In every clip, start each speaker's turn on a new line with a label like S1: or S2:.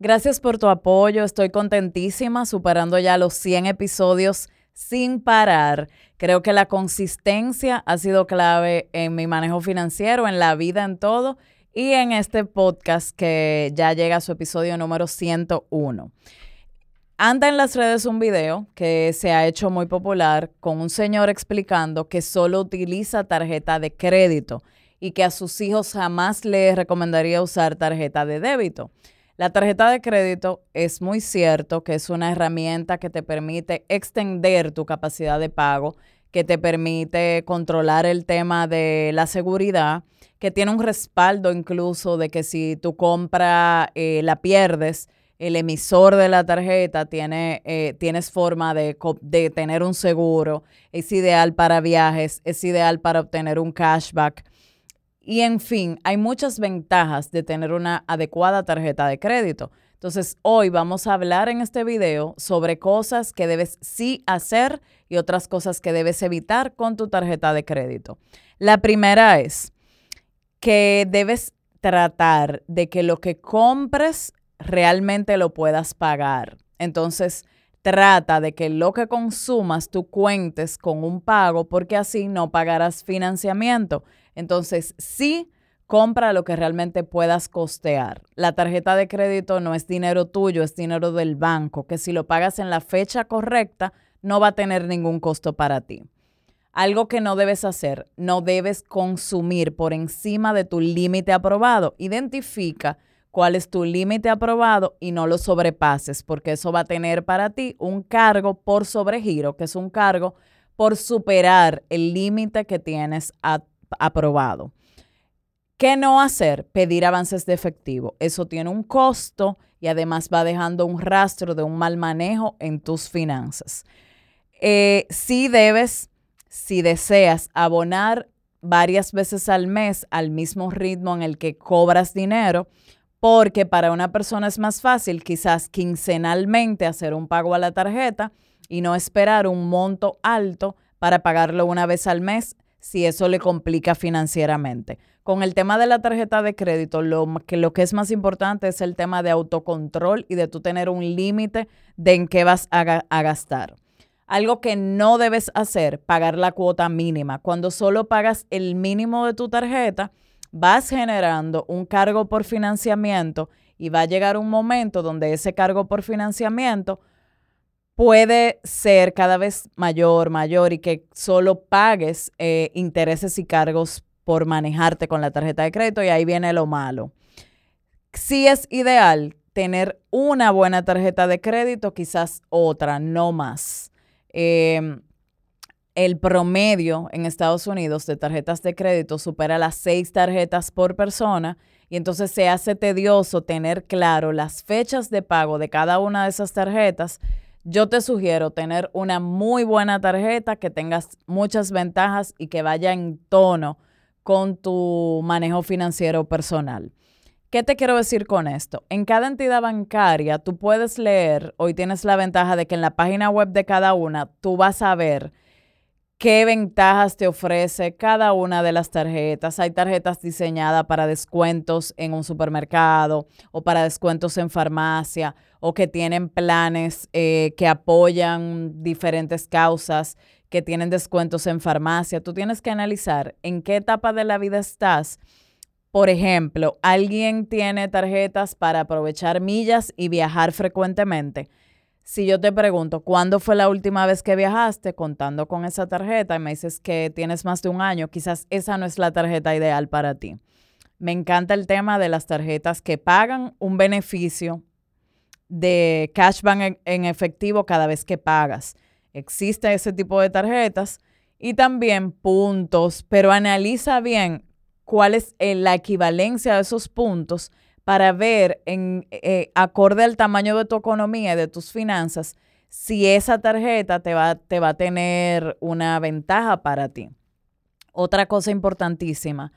S1: Gracias por tu apoyo, estoy contentísima, superando ya los 100 episodios sin parar. Creo que la consistencia ha sido clave en mi manejo financiero, en la vida, en todo, y en este podcast que ya llega a su episodio número 101. Anda en las redes un video que se ha hecho muy popular con un señor explicando que solo utiliza tarjeta de crédito y que a sus hijos jamás les recomendaría usar tarjeta de débito. La tarjeta de crédito es muy cierto que es una herramienta que te permite extender tu capacidad de pago, que te permite controlar el tema de la seguridad, que tiene un respaldo incluso de que si tu compra eh, la pierdes, el emisor de la tarjeta tiene, eh, tienes forma de, de tener un seguro, es ideal para viajes, es ideal para obtener un cashback. Y en fin, hay muchas ventajas de tener una adecuada tarjeta de crédito. Entonces, hoy vamos a hablar en este video sobre cosas que debes sí hacer y otras cosas que debes evitar con tu tarjeta de crédito. La primera es que debes tratar de que lo que compres realmente lo puedas pagar. Entonces, trata de que lo que consumas tú cuentes con un pago porque así no pagarás financiamiento. Entonces, sí, compra lo que realmente puedas costear. La tarjeta de crédito no es dinero tuyo, es dinero del banco, que si lo pagas en la fecha correcta, no va a tener ningún costo para ti. Algo que no debes hacer, no debes consumir por encima de tu límite aprobado. Identifica cuál es tu límite aprobado y no lo sobrepases, porque eso va a tener para ti un cargo por sobregiro, que es un cargo por superar el límite que tienes a aprobado. ¿Qué no hacer? Pedir avances de efectivo. Eso tiene un costo y además va dejando un rastro de un mal manejo en tus finanzas. Eh, si debes, si deseas abonar varias veces al mes al mismo ritmo en el que cobras dinero, porque para una persona es más fácil quizás quincenalmente hacer un pago a la tarjeta y no esperar un monto alto para pagarlo una vez al mes si eso le complica financieramente. Con el tema de la tarjeta de crédito, lo que, es más importante es el tema de autocontrol y de tú tener un límite de en qué vas a, a gastar. Algo que no debes hacer, pagar la cuota mínima. Cuando solo pagas el mínimo de tu tarjeta, vas generando un cargo por financiamiento y va a llegar un momento donde ese cargo por financiamiento puede ser cada vez mayor, mayor y que solo pagues eh, intereses y cargos por manejarte con la tarjeta de crédito y ahí viene lo malo. Sí es ideal tener una buena tarjeta de crédito, quizás otra, no más. Em, el promedio en Estados Unidos de tarjetas de crédito supera las seis tarjetas por persona y entonces se hace tedioso tener claro las fechas de pago de cada una de esas tarjetas yo te sugiero tener una muy buena tarjeta que tengas muchas ventajas y que vaya en tono con tu manejo financiero personal. ¿Qué te quiero decir con esto? En cada entidad bancaria tú puedes leer, hoy tienes la ventaja de que en la página web de cada una tú vas a ver qué ventajas te ofrece cada una de las tarjetas. Hay tarjetas diseñadas para descuentos en un supermercado o para descuentos en farmacia o que tienen planes eh, que apoyan diferentes causas, que tienen descuentos en farmacia. Tú tienes que analizar en qué etapa de la vida estás. Por ejemplo, alguien tiene tarjetas para aprovechar millas y viajar frecuentemente si yo te pregunto, ¿cuándo fue la última vez que viajaste contando con esa tarjeta y me dices que tienes más de un año, quizás esa no es la tarjeta ideal para ti. Me encanta el tema de las tarjetas que pagan un beneficio de cashback en, efectivo cada vez que pagas. Existe ese tipo de tarjetas y también puntos, pero analiza bien cuál es eh, la equivalencia de esos puntos para ver, en, eh, acorde al tamaño de tu economía y de tus finanzas, si esa tarjeta te va, te va a tener una ventaja para ti. Otra cosa importantísima,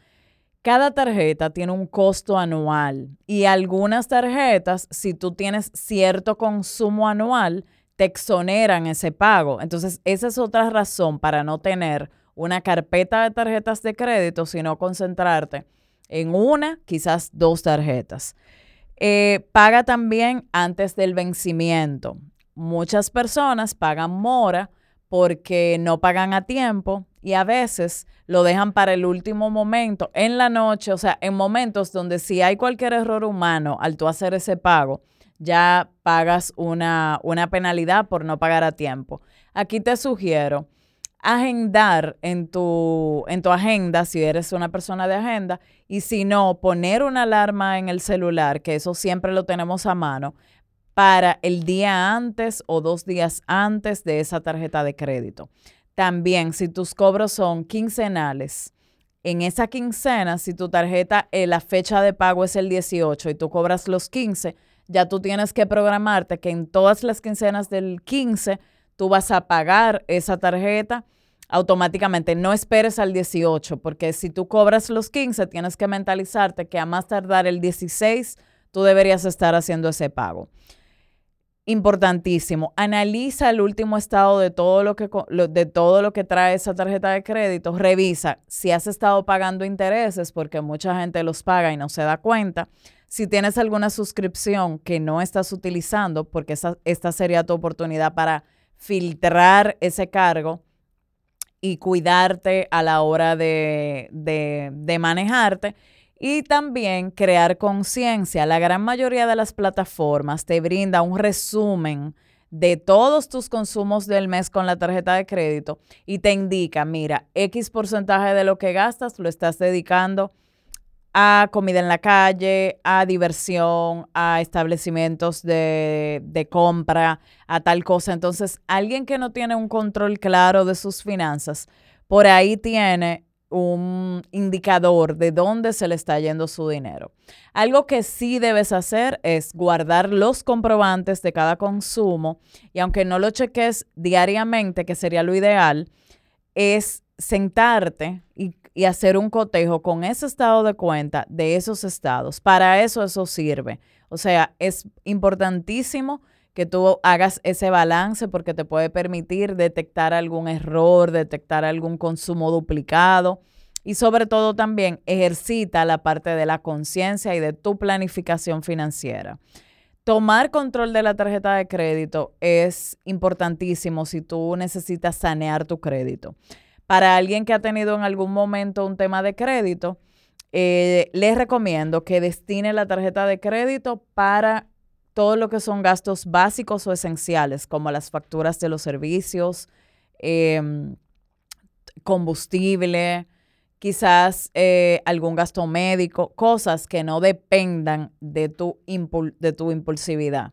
S1: cada tarjeta tiene un costo anual y algunas tarjetas, si tú tienes cierto consumo anual, te exoneran ese pago. Entonces, esa es otra razón para no tener una carpeta de tarjetas de crédito, sino concentrarte en una, quizás dos tarjetas. Eh, paga también antes del vencimiento. Muchas personas pagan mora porque no pagan a tiempo y a veces lo dejan para el último momento, en la noche, o sea, en momentos donde si hay cualquier error humano al tú hacer ese pago, ya pagas una, una penalidad por no pagar a tiempo. Aquí te sugiero agendar en tu, en tu agenda, si eres una persona de agenda, y si no, poner una alarma en el celular, que eso siempre lo tenemos a mano, para el día antes o dos días antes de esa tarjeta de crédito. También, si tus cobros son quincenales, en esa quincena, si tu tarjeta, eh, la fecha de pago es el 18 y tú cobras los 15, ya tú tienes que programarte que en todas las quincenas del 15 tú vas a pagar esa tarjeta automáticamente. No esperes al 18, porque si tú cobras los 15, tienes que mentalizarte que a más tardar el 16, tú deberías estar haciendo ese pago importantísimo. Analiza el último estado de todo lo que de todo lo que trae esa tarjeta de crédito. Revisa si has estado pagando intereses porque mucha gente los paga y no se da cuenta. Si tienes alguna suscripción que no estás utilizando, porque esta sería tu oportunidad para filtrar ese cargo y cuidarte a la hora de, de manejarte y también crear conciencia. La gran mayoría de las plataformas te brinda un resumen de todos tus consumos del mes con la tarjeta de crédito y te indica, mira, X porcentaje de lo que gastas lo estás dedicando a comida en la calle, a diversión, a establecimientos de, de, compra, a tal cosa. Entonces, alguien que no tiene un control claro de sus finanzas, por ahí tiene un indicador de dónde se le está yendo su dinero. Algo que sí debes hacer es guardar los comprobantes de cada consumo y aunque no lo cheques diariamente, que sería lo ideal, es sentarte y, hacer un cotejo con ese estado de cuenta de esos estados. Para eso eso sirve. O sea, es importantísimo que tú hagas ese balance porque te puede permitir detectar algún error, detectar algún consumo duplicado y sobre todo también ejercita la parte de la conciencia y de tu planificación financiera. Tomar control de la tarjeta de crédito es importantísimo si tú necesitas sanear tu crédito. Para alguien que ha tenido en algún momento un tema de crédito, eh, les recomiendo que destine la tarjeta de crédito para todo lo que son gastos básicos o esenciales, como las facturas de los servicios, em, combustible, quizás eh, algún gasto médico, cosas que no dependan de tu, de tu impulsividad.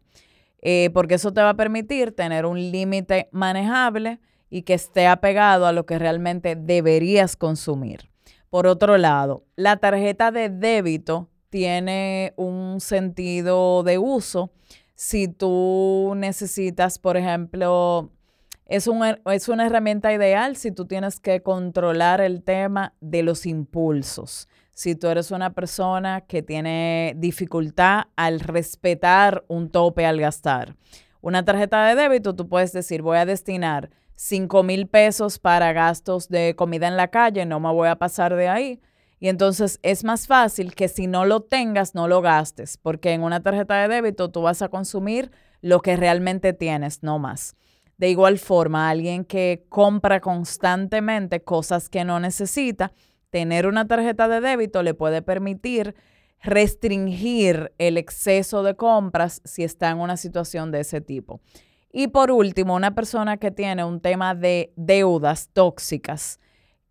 S1: Eh, porque eso te va a permitir tener un límite manejable y que esté apegado a lo que realmente deberías consumir. Por otro lado, la tarjeta de débito tiene un sentido de uso si tú necesitas, por ejemplo, es, es una herramienta ideal si tú tienes que controlar el tema de los impulsos. Si tú eres una persona que tiene dificultad al respetar un tope al gastar. Una tarjeta de débito, tú puedes decir, voy a destinar 5 mil pesos para gastos de comida en la calle, no me voy a pasar de ahí y entonces es más fácil que si no lo tengas, no lo gastes, porque en una tarjeta de débito tú vas a consumir lo que realmente tienes, no más. De igual forma, alguien que compra constantemente cosas que no necesita, tener una tarjeta de débito le puede permitir restringir el exceso de compras si está en una situación de ese tipo. Y por último, una persona que tiene un tema de deudas tóxicas,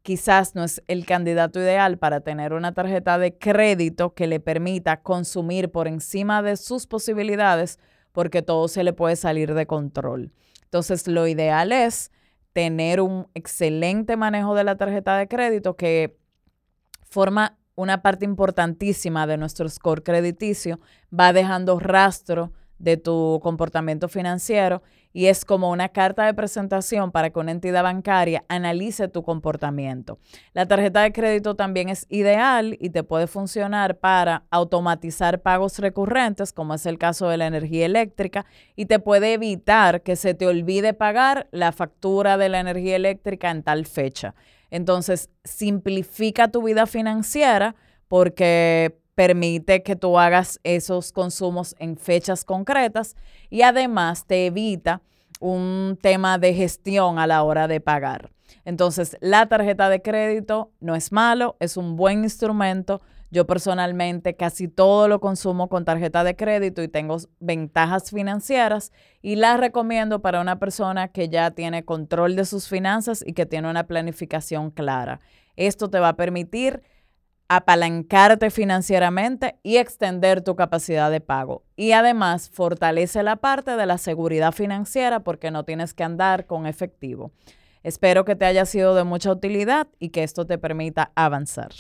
S1: quizás no es el candidato ideal para tener una tarjeta de crédito que le permita consumir por encima de sus posibilidades porque todo se le puede salir de control. Entonces, lo ideal es tener un excelente manejo de la tarjeta de crédito que forma una parte importantísima de nuestro score crediticio, va dejando rastro de tu comportamiento financiero y es como una carta de presentación para que una entidad bancaria analice tu comportamiento. La tarjeta de crédito también es ideal y te puede funcionar para automatizar pagos recurrentes, como es el caso de la energía eléctrica, y te puede evitar que se te olvide pagar la factura de la energía eléctrica en tal fecha. Entonces, simplifica tu vida financiera porque permite que tú hagas esos consumos en fechas concretas y además te evita un tema de gestión a la hora de pagar. Entonces, la tarjeta de crédito no es malo, es un buen instrumento. Yo personalmente casi todo lo consumo con tarjeta de crédito y tengo ventajas financieras y la recomiendo para una persona que ya tiene control de sus finanzas y que tiene una planificación clara. Esto te va a permitir apalancarte financieramente y extender tu capacidad de pago. Y además fortalece la parte de la seguridad financiera porque no tienes que andar con efectivo. Espero que te haya sido de mucha utilidad y que esto te permita avanzar.